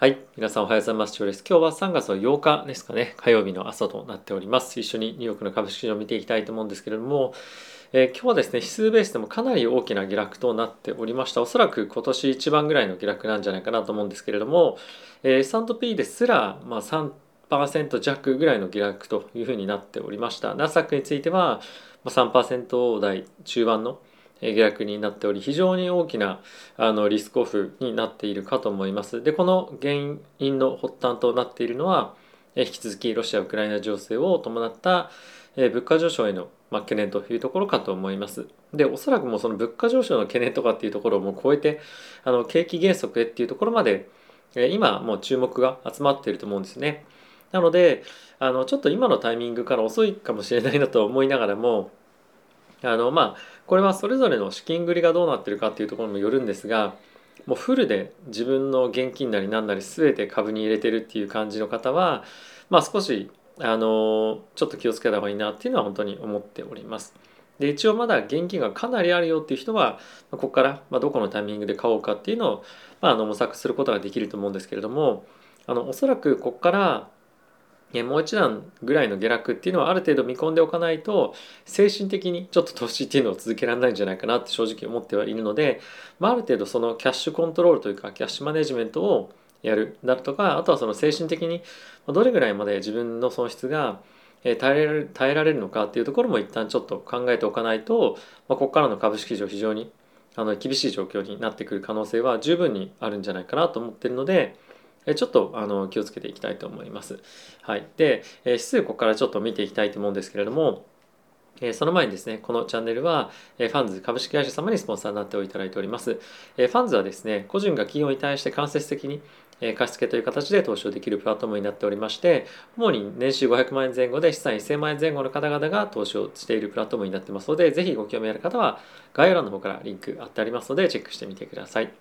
はい。皆さんおはようございます。今日は3月の8日ですかね。火曜日の朝となっております。一緒にニューヨークの株式市場を見ていきたいと思うんですけれども、えー、今日はですね、指数ベースでもかなり大きな下落となっておりました。おそらく今年一番ぐらいの下落なんじゃないかなと思うんですけれども、えー、S&P ですら、まあ、3%弱ぐらいの下落というふうになっておりました。ナスダックについては、3%台中盤の下落になっており非常に大きなあのリスクオフになっているかと思います。でこの原因の発端となっているのは引き続きロシア・ウクライナ情勢を伴った物価上昇への懸念というところかと思います。でおそらくもうその物価上昇の懸念とかっていうところをもう超えてあの景気減速へっていうところまで今もう注目が集まっていると思うんですね。なのであのちょっと今のタイミングから遅いかもしれないなと思いながらもあのまあこれはそれぞれの資金繰りがどうなってるかっていうところにもよるんですがもうフルで自分の現金なり何なり全て株に入れてるっていう感じの方はまあ少しあのちょっと気をつけた方がいいなっていうのは本当に思っております。で一応まだ現金がかなりあるよっていう人はここからどこのタイミングで買おうかっていうのを、まあ、あの模索することができると思うんですけれどもあのおそらくここからもう一段ぐらいの下落っていうのはある程度見込んでおかないと精神的にちょっと投資っていうのを続けられないんじゃないかなって正直思ってはいるので、まあ、ある程度そのキャッシュコントロールというかキャッシュマネジメントをやるだとかあとはその精神的にどれぐらいまで自分の損失が耐えられる耐えられるのかっていうところも一旦ちょっと考えておかないと、まあ、ここからの株式市場非常にあの厳しい状況になってくる可能性は十分にあるんじゃないかなと思ってるので。ちょっとあの気をつけていきたいと思います。はい、で指数ここからちょっと見ていきたいと思うんですけれどもその前にですね、このチャンネルは、ファンズ株式会社様にスポンサーになっていただいております。ファンズはですね、個人が企業に対して間接的に貸付という形で投資をできるプラットフォームになっておりまして、主に年収500万円前後で資産1000万円前後の方々が投資をしているプラットフォームになってますので、ぜひご興味ある方は概要欄の方からリンク貼ってありますので、チェックしてみてください。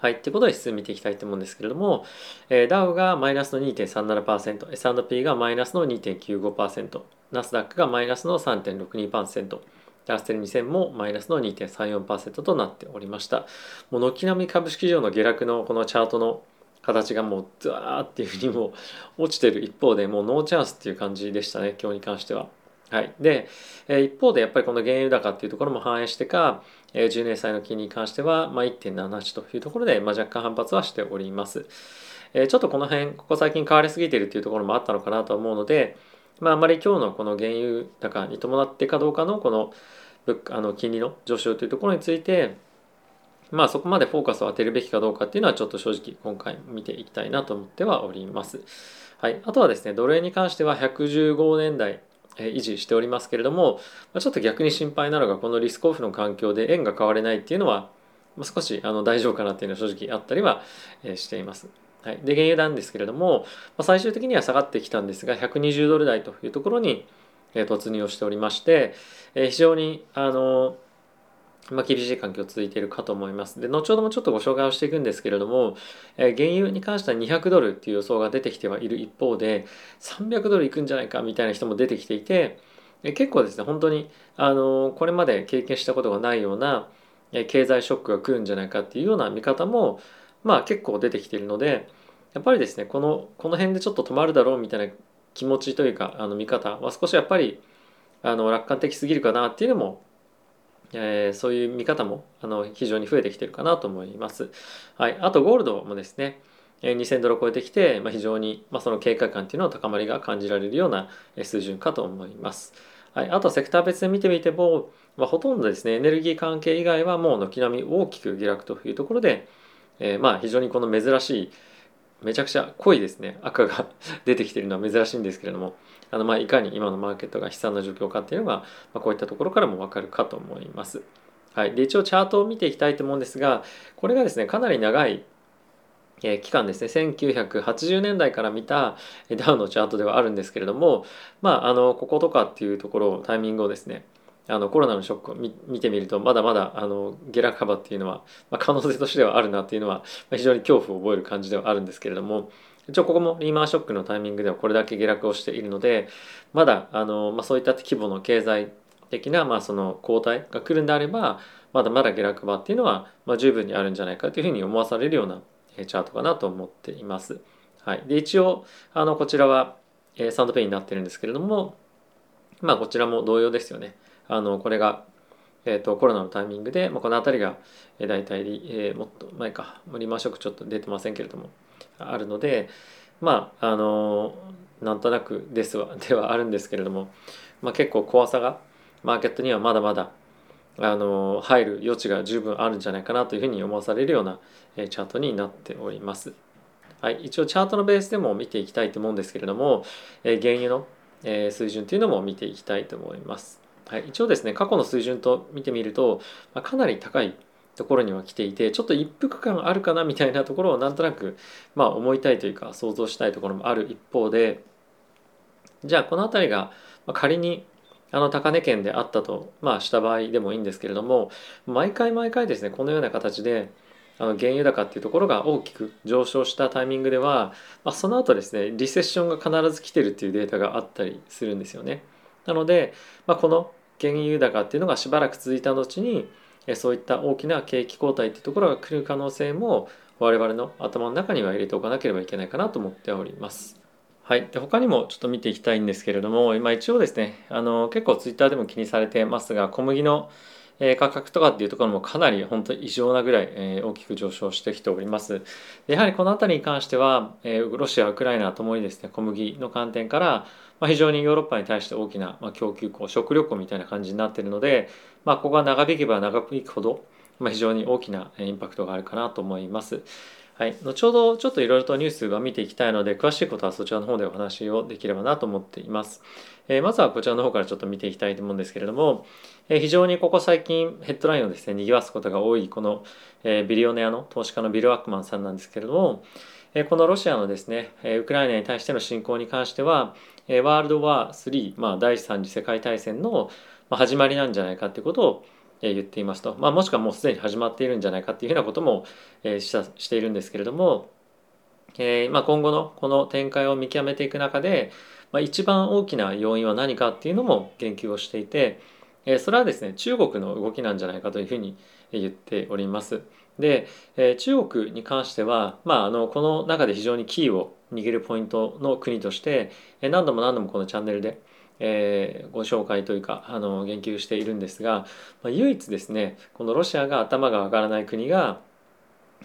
はい。ってことで指数見ていきたいと思うんですけれども、えー、ダウがマイナスの2.37%、S&P がマイナスの2.95%、ナスダックがマイナスの3.62%、ラステル2000もマイナスの2.34%となっておりました。もう軒並み株式市場の下落のこのチャートの形がもうザーっていうふうにもう落ちてる一方でもうノーチャンスっていう感じでしたね、今日に関しては。はい。で、え一方でやっぱりこの原油高っていうところも反映してか、10年債の金利に関しては、まあ、1.78というところで、まあ、若干反発はしております。えちょっとこの辺、ここ最近変わりすぎているっていうところもあったのかなと思うので、まあ、あまり今日のこの原油高に伴ってかどうかのこのあの金利の上昇というところについて、まあそこまでフォーカスを当てるべきかどうかっていうのはちょっと正直今回見ていきたいなと思ってはおります。はい。あとはですね、ドル円に関しては115年代維持しておりますけれども、ちょっと逆に心配なのがこのリスクオフの環境で円が買われないっていうのは少しあの大丈夫かなっていうのは正直あったりはしています。はい、で原油なんですけれども最終的には下がってきたんですが120ドル台というところに突入をしておりまして非常にあのまあ、厳しい環境続いているかと思います。で、後ほどもちょっとご紹介をしていくんですけれども、えー、原油に関しては200ドルっていう予想が出てきてはいる一方で、300ドルいくんじゃないかみたいな人も出てきていて、えー、結構ですね、本当に、あのー、これまで経験したことがないような、え、経済ショックが来るんじゃないかっていうような見方も、まあ結構出てきているので、やっぱりですね、この、この辺でちょっと止まるだろうみたいな気持ちというか、あの見方は少しやっぱり、あの楽観的すぎるかなっていうのもえー、そういう見方もあの非常に増えてきてるかなと思います。はい、あとゴールドもですね、2000ドルを超えてきて、まあ、非常に、まあ、その警戒感っていうのは高まりが感じられるような水準かと思います。はい、あとセクター別で見てみても、まあ、ほとんどですねエネルギー関係以外はもう軒並み大きく下落というところで、えー、まあ非常にこの珍しいめちゃくちゃ濃いですね赤が 出てきてるのは珍しいんですけれどもあのまあいかに今のマーケットが悲惨な状況かっていうのが、まあ、こういったところからも分かるかと思います。はい、で一応チャートを見ていきたいと思うんですがこれがですねかなり長いえ期間ですね1980年代から見たダウンのチャートではあるんですけれどもまああのこことかっていうところタイミングをですねあのコロナのショックを見てみるとまだまだあの下落幅っていうのは、まあ、可能性としてはあるなっていうのは、まあ、非常に恐怖を覚える感じではあるんですけれども一応ここもリーマンショックのタイミングではこれだけ下落をしているのでまだあの、まあ、そういった規模の経済的な、まあ、その後退が来るんであればまだまだ下落場っていうのは、まあ、十分にあるんじゃないかというふうに思わされるようなチャートかなと思っています。はい、で一応あのこちらは、えサンドペインになってるんですけれどもまあこちらも同様ですよね。あのこれが、えーと、コロナのタイミングで、まあ、この辺りが、えー、大体、えー、もっと前かリーマーショックちょっと出てませんけれどもあるのでまああのなんとなくですは ではあるんですけれども、まあ、結構怖さがマーケットにはまだまだあの入る余地が十分あるんじゃないかなというふうに思わされるようなチャートになっております。はい、一応チャートのベースでも見ていきたいと思うんですけれども、え原油の、え水準というのも見ていきたいと思います。はい、一応ですね過去の水準と見てみると、まあ、かなり高いところには来ていてちょっと一服感あるかなみたいなところをなんとなく、まあ、思いたいというか想像したいところもある一方でじゃあこの辺りが仮にあの高値圏であったと、まあ、した場合でもいいんですけれども毎回毎回ですねこのような形であの原油高っていうところが大きく上昇したタイミングでは、まあ、その後ですねリセッションが必ず来てるっていうデータがあったりするんですよね。なので、まあ、この原油高っていうのがしばらく続いた後にそういった大きな景気後退っていうところが来る可能性も我々の頭の中には入れておかなければいけないかなと思っております。はい、で他にもちょっと見ていきたいんですけれども今一応ですねあの結構ツイッターでも気にされてますが小麦のえ価格とかっていうところもかなり本当に異常なぐらい、え大きく上昇してきております。やはりこの辺りに関しては、えロシア、ウクライナともにですね小麦の観点から、ま非常にヨーロッパに対して大きな、ま供給庫食料庫みたいな感じになっているので、まあ、ここが長引けば長引くほど、ま非常に大きなインパクトがあるかなと思います。はい、後ほどちょっといろいろとニュースは見ていきたいので詳しいことはそちらの方でお話をできればなと思っています。えー、まずはこちらの方からちょっと見ていきたいと思うんですけれども、えー、非常にここ最近ヘッドラインをですね賑わすことが多いこの、えー、ビリオネアの投資家のビル・ワックマンさんなんですけれども、えこのロシアのですね、えウクライナに対しての侵攻に関しては、えワールドワー3、まあ、第3次世界大戦の始まりなんじゃないかということを言っていますと、まあ、もしくはもうすでに始まっているんじゃないかっていうふうなことも、えしたしているんですけれども、えまあ、今後のこの展開を見極めていく中で、まあ、一番大きな要因は何かっていうのも言及をしていて、え、それはですね中国の動きなんじゃないかというふうに言っております。で、え、中国に関しては、まあ、あのこの中で非常にキーを握るポイントの国として、え、何度も何度もこのチャンネルで、えー、ご紹介というかあの言及しているんですが、まあ、唯一ですねこのロシアが頭が上がらない国が、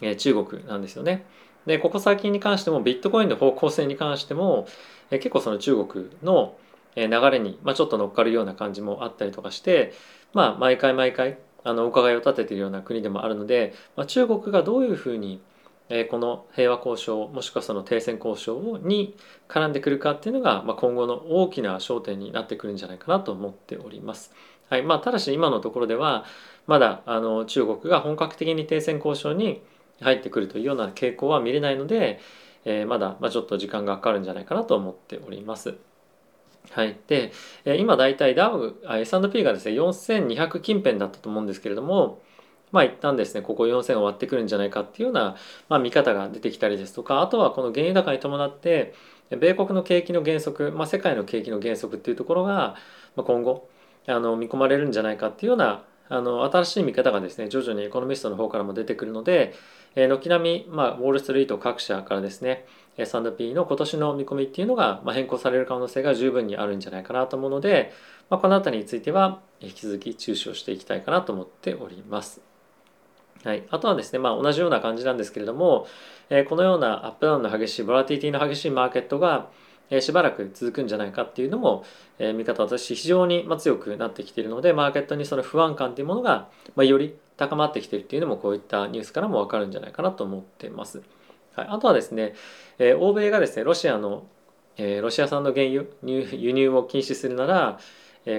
えー、中国なんですよね。でここ最近に関してもビットコインの方向性に関しても、えー、結構その中国の流れに、まあ、ちょっと乗っかるような感じもあったりとかして、まあ、毎回毎回あのお伺いを立てているような国でもあるので、まあ、中国がどういうふうにえこの平和交渉もしくはその停戦交渉に絡んでくるかっていうのが、まあ、今後の大きな焦点になってくるんじゃないかなと思っております。はいまあ、ただし今のところではまだあの中国が本格的に停戦交渉に入ってくるというような傾向は見れないので、えー、まだ、まあ、ちょっと時間がかかるんじゃないかなと思っております。はい、でえ今大体ダウ S&P がですね4200近辺だったと思うんですけれどもまあ一旦ですねここ4000を割ってくるんじゃないかっていうような、まあ、見方が出てきたりですとかあとはこの原油高に伴って米国の景気の減速、まあ、世界の景気の減速っていうところが今後あの見込まれるんじゃないかっていうようなあの新しい見方がですね徐々にエコノミストの方からも出てくるので軒並み、まあ、ウォール・ストリート各社からですね S&P の今年の見込みっていうのが、まあ、変更される可能性が十分にあるんじゃないかなと思うので、まあ、この辺りについては引き続き注視をしていきたいかなと思っております。はい、あとはですね、まあ、同じような感じなんですけれども、えー、このようなアップダウンの激しいボラティティの激しいマーケットが、えー、しばらく続くんじゃないかっていうのも、えー、見方私非常にま強くなってきているのでマーケットにその不安感っていうものが、まあ、より高まってきているっていうのもこういったニュースからも分かるんじゃないかなと思っています。はい、あとはですね、え、欧米がですねロシアの、え、ロシア産の原油輸入を禁止するなら、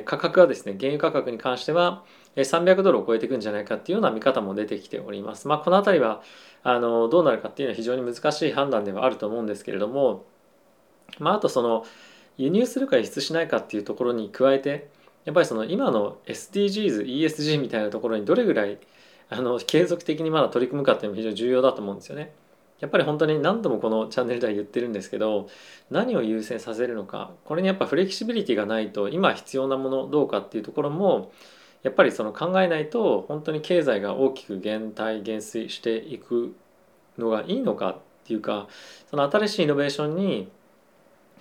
価格はですね原油価格に関しては300ドルを超えていくんじゃないかっていうような見方も出てきております。まあ、この辺りはあのどうなるかっていうのは非常に難しい判断ではあると思うんですけれども、まあ、あとその輸入するか輸出しないかっていうところに加えてやっぱりその今の SDGs、ESG みたいなところにどれぐらいあの継続的にまだ取り組むかっていうのも非常に重要だと思うんですよね。やっぱり本当に何度もこのチャンネルでは言ってるんですけど何を優先させるのかこれにやっぱフレキシビリティがないと今必要なものどうかっていうところもやっぱりその考えないと本当に経済が大きく減退減衰していくのがいいのかっていうかその新しいイノベーションに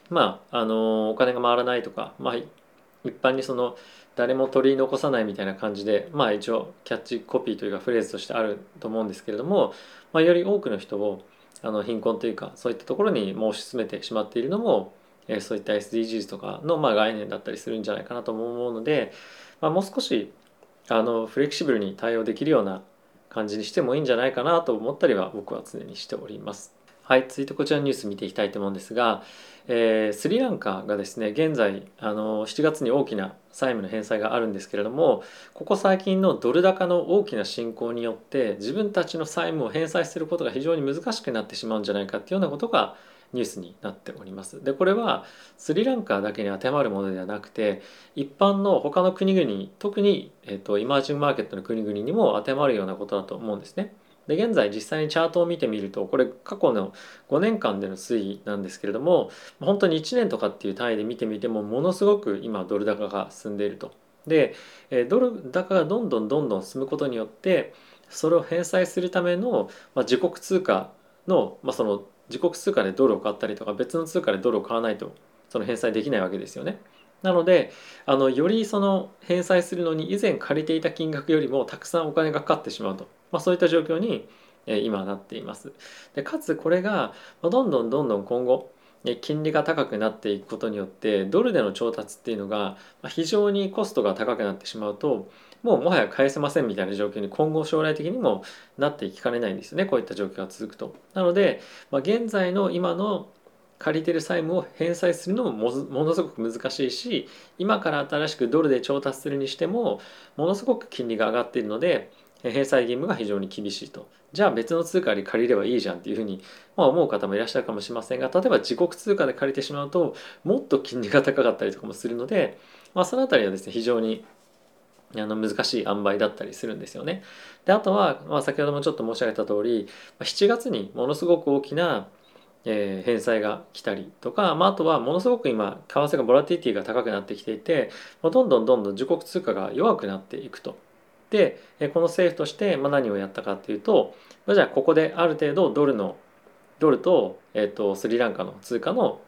まああのお金が回らないとか、まあ、一般にその誰も取り残さないみたいな感じでまあ一応キャッチコピーというかフレーズとしてあると思うんですけれども、まあ、より多くの人をあの貧困というかそういったところに申し進めてしまっているのも、えそういった SDGs とかのまあ概念だったりするんじゃないかなと思うので、まあ、もう少しあのフレキシブルに対応できるような感じにしてもいいんじゃないかなと思ったりは僕は常にしております。はい、続いてこちらのニュース見ていきたいと思うんですが、えー、スリランカがですね現在あの7月に大きな債務の返済があるんですけれどもここ最近のドル高の大きな進行によって自分たちの債務を返済することが非常に難しくなってしまうんじゃないかっていうようなことがニュースになっております。でこれはスリランカだけに当てはまるものではなくて一般の他の国々特に、えーと、イマージングマーケットの国々にも当てはまるようなことだと思うんですね。で現在実際にチャートを見てみるとこれ過去の5年間での推移なんですけれども本当に1年とかっていう単位で見てみてもものすごく今ドル高が進んでいると。でドル高がどんどんどんどん進むことによってそれを返済するための、ま、自国通貨の,、まあその自国通貨でドルを買ったりとか別の通貨でドルを買わないとその返済できないわけですよね。なのであのよりその返済するのに以前借りていた金額よりもたくさんお金がかかってしまうと、まあ、そういった状況に今なっています。でかつこれがどんどんどんどん今後金利が高くなっていくことによってドルでの調達っていうのが非常にコストが高くなってしまうともうもはや返せませんみたいな状況に今後将来的にもなっていきかねないんですよねこういった状況が続くと。なので、まあ、現在の今の借りてる債務を返済するのもものすごく難しいし今から新しくドルで調達するにしてもものすごく金利が上がっているので返済義務が非常に厳しいとじゃあ別の通貨で借りればいいじゃんっていうふうに、まあ、思う方もいらっしゃるかもしれませんが例えば自国通貨で借りてしまうともっと金利が高かったりとかもするので、まあ、その辺りはですね非常にあの難しい塩梅だったりするんですよね。であとは、まあ、先ほどもちょっと申し上げた通り7月にものすごく大きな、え、返済が来たりとか、まあ、あとはものすごく今為替がボラティティが高くなってきていてどんどんどんどん自国通貨が弱くなっていくと。でこの政府として何をやったかっていうとじゃあここである程度ドルのドルと,、えーとスリランカの通貨の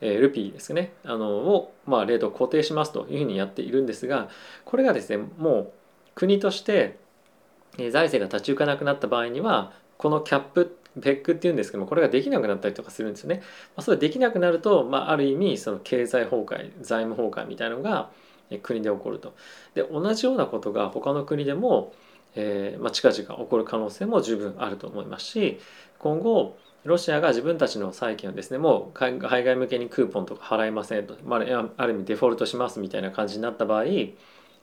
えルピーですねあのを、まあ、レートを固定しますというふうにやっているんですがこれがですねもう国として財政が立ち行かなくなった場合にはこのキャップペックっていうんですけどもこれができなくなったりとかするんですよね。まあ、それできなくなると、まあ、ある意味その経済崩壊財務崩壊みたいなのが国で起こると。で同じようなことが他の国でも、えーまあ、近々起こる可能性も十分あると思いますし今後ロシアが自分たちの債券をですねもう海外向けにクーポンとか払いませんと、まあ、ある意味デフォルトしますみたいな感じになった場合、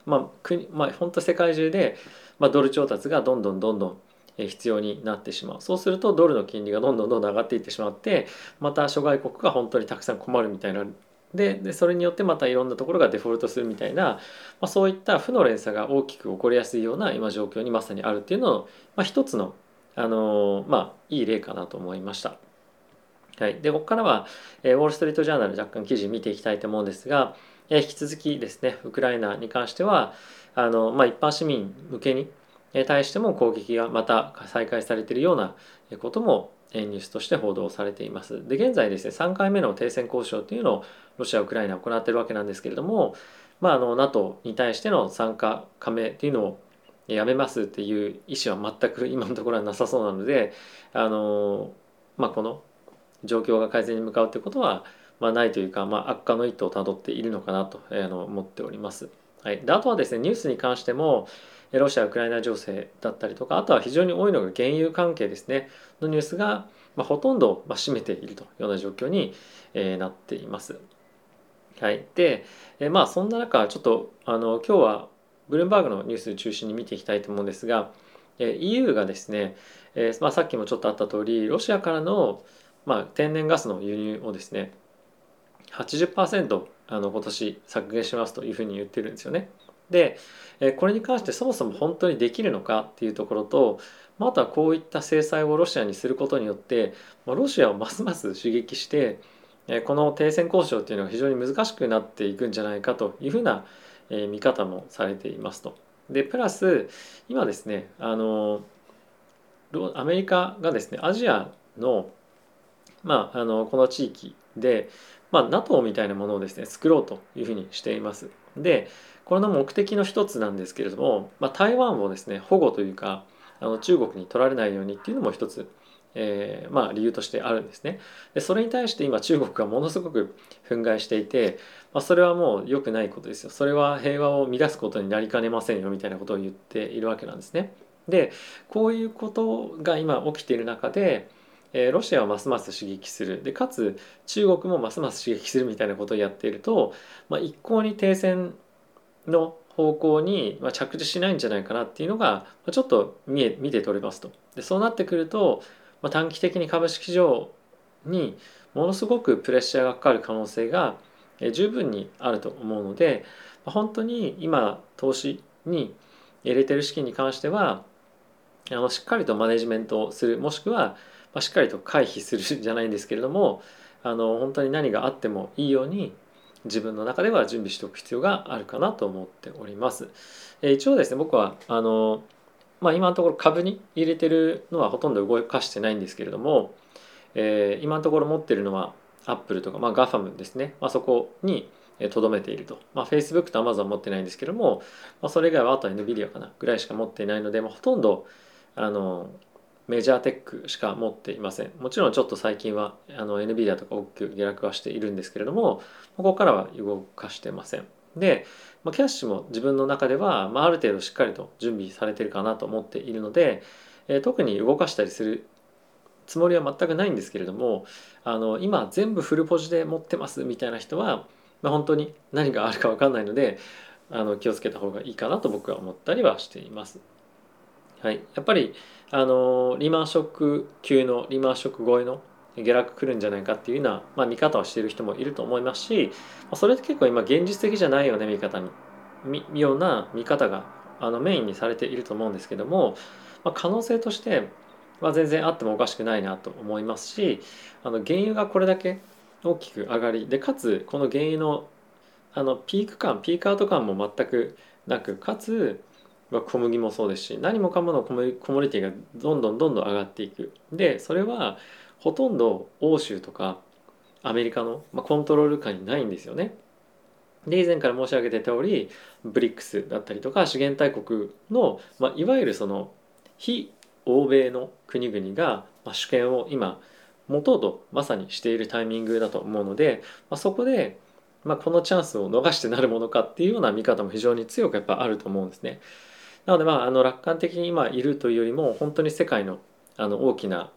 まあ国まあ、本当世界中で、まあ、ドル調達がどんどんどんどん必要になってしまうそうするとドルの金利がどんどんどんどん上がっていってしまってまた諸外国が本当にたくさん困るみたいなででそれによってまたいろんなところがデフォルトするみたいな、まあ、そういった負の連鎖が大きく起こりやすいような今状況にまさにあるっていうのを、まあ、一つのあのまあいい例かなと思いました。はい、でここからは、えー、ウォール・ストリート・ジャーナル若干記事見ていきたいと思うんですが、えー、引き続きですねウクライナに関してはあの、まあ、一般市民向けに対しても攻撃がまた再開されているようなこともニュースとして報道されています。で現在ですね3回目の停戦交渉というのをロシア・ウクライナは行っているわけなんですけれども、まあ、あの NATO に対しての参加加盟というのをやめますっていう意思は全く今のところはなさそうなのであの、まあ、この状況が改善に向かうということは、まあ、ないというか、まあ、悪化の一途をたどっているのかなと、えー、の思っております。はい、であとはですねニュースに関してもロシア・ウクライナ情勢だったりとかあとは非常に多いのが原油関係ですね。のニュースが、まあ、ほとんど、まあ、占めているというような状況に、えー、なっています。はい、で、えー、まあそんな中ちょっとあの今日はブルームバーグのニュース中心に見ていきたいと思うんですが、えー EU がですね、えまあ、さっきもちょっとあった通りロシアからの、まあ、天然ガスの輸入をですね80%あの今年削減しますというふうに言ってるんですよね。でこれに関してそもそも本当にできるのかっていうところとまたこういった制裁をロシアにすることによってロシアをますます刺激してこの停戦交渉っていうのが非常に難しくなっていくんじゃないかというふうな見方もされていますと。でプラス今ですねあのアメリカがですねアジアの,、まあ、あのこの地域で、まあ、NATO みたいなものをですね作ろうというふうにしています。でこれの目的の一つなんですけれども、まあ、台湾をですね保護というかあの中国に取られないようにっていうのも一つえー、まあ理由としてあるんですね。でそれに対して今中国がものすごく憤慨していて、まあ、それはもう良くないことですよ。それは平和を乱すことになりかねませんよみたいなことを言っているわけなんですね。でこういうことが今起きている中で、えー、ロシアをますます刺激するでかつ中国もますます刺激するみたいなことをやっていると、まあ、一向に停戦の方向に着地しないんじゃないかなっていうのがちょっと見え見て取れますと。でそうなってくるとまあ、短期的に株式市場にものすごくプレッシャーがかかる可能性が十分にあると思うので本当に今投資に入れてる資金に関してはあのしっかりとマネジメントをするもしくはまあしっかりと回避するじゃないんですけれども あの本当に何があってもいいように自分の中では準備しておく必要があるかなと思っております。え一応ですね僕はあのまあ、今のところ株に入れてるのはほとんど動かしてないんですけれども、えー、今のところ持ってるのはアップルとか、まあ、ガファムですね、まあ、そこにとどめていると、まあ、Facebook と Amazon 持ってないんですけども、まあ、それ以外はあとは NVIDIA かなぐらいしか持っていないので、まあ、ほとんどあのメジャーテックしか持っていませんもちろんちょっと最近はあの NVIDIA とか大きく下落はしているんですけれどもここからは動かしてませんで、まあ、キャッシュも自分の中では、まあ、ある程度しっかりと準備されてるかなと思っているので、えー、特に動かしたりするつもりは全くないんですけれどもあの今全部フルポジで持ってますみたいな人は、まあ、本当に何があるか分かんないのであの気をつけた方がいいかなと僕は思ったりはしています。はい、やっぱりあのリーマンショック級のリーマンショック超えの下落来るんじゃないかっていうような、まあ、見方をしている人もいると思いますしそれって結構今現実的じゃないよね見方に。みような見方があのメインにされていると思うんですけども、まあ、可能性としては全然あってもおかしくないなと思いますしあの原油がこれだけ大きく上がりでかつこの原油のあのピーク感ピークアウト感も全くなくかつ小麦もそうですし何もかものコモディティがどんどんどんどん上がっていくでそれはほとんど欧州とかアメリカの、まあ、コントロール下にないんですよね。で以前から申し上げてた通りブリックスだったりとか資源大国の、まあ、いわゆるその非欧米の国々が、まあ、主権を今持とうとまさにしているタイミングだと思うので、まあ、そこで、まあ、このチャンスを逃してなるものかっていうような見方も非常に強くやっぱあると思うんですね。なのでまああの楽観的に今いるというよりも本当に世界のあの大きな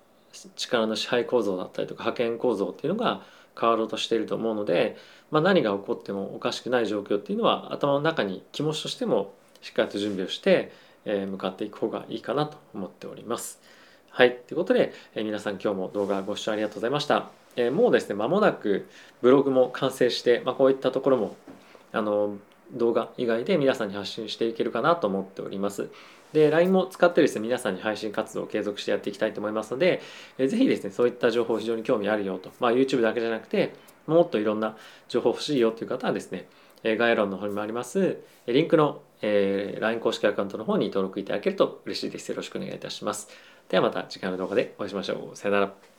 力の支配構造だったりとか覇権構造っていうのが変わろうとしていると思うので、まあ、何が起こってもおかしくない状況っていうのは頭の中に気持ちとしてもしっかりと準備をして、え向かっていく方がいいかなと思っております。はい。ということで、え皆さん今日も動画ご視聴ありがとうございました。えもうですね、間もなくブログも完成して、まあ、こういったところもあの動画以外で皆さんに発信していけるかなと思っております。で、LINE も使ってですね、皆さんに配信活動を継続してやっていきたいと思いますので、えー、ぜひですね、そういった情報非常に興味あるよと、まあ、YouTube だけじゃなくて、もっといろんな情報欲しいよという方はですね、え概要欄の方にもあります、リンクの、えー、LINE 公式アカウントの方に登録いただけると嬉しいです。よろしくお願いいたします。ではまた次回の動画でお会いしましょう。さよなら。